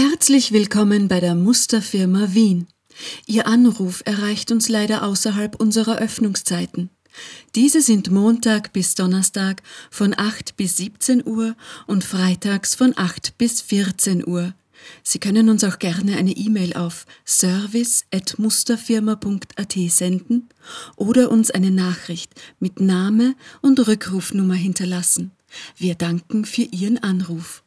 Herzlich willkommen bei der Musterfirma Wien. Ihr Anruf erreicht uns leider außerhalb unserer Öffnungszeiten. Diese sind Montag bis Donnerstag von 8 bis 17 Uhr und freitags von 8 bis 14 Uhr. Sie können uns auch gerne eine E-Mail auf service.musterfirma.at senden oder uns eine Nachricht mit Name und Rückrufnummer hinterlassen. Wir danken für Ihren Anruf.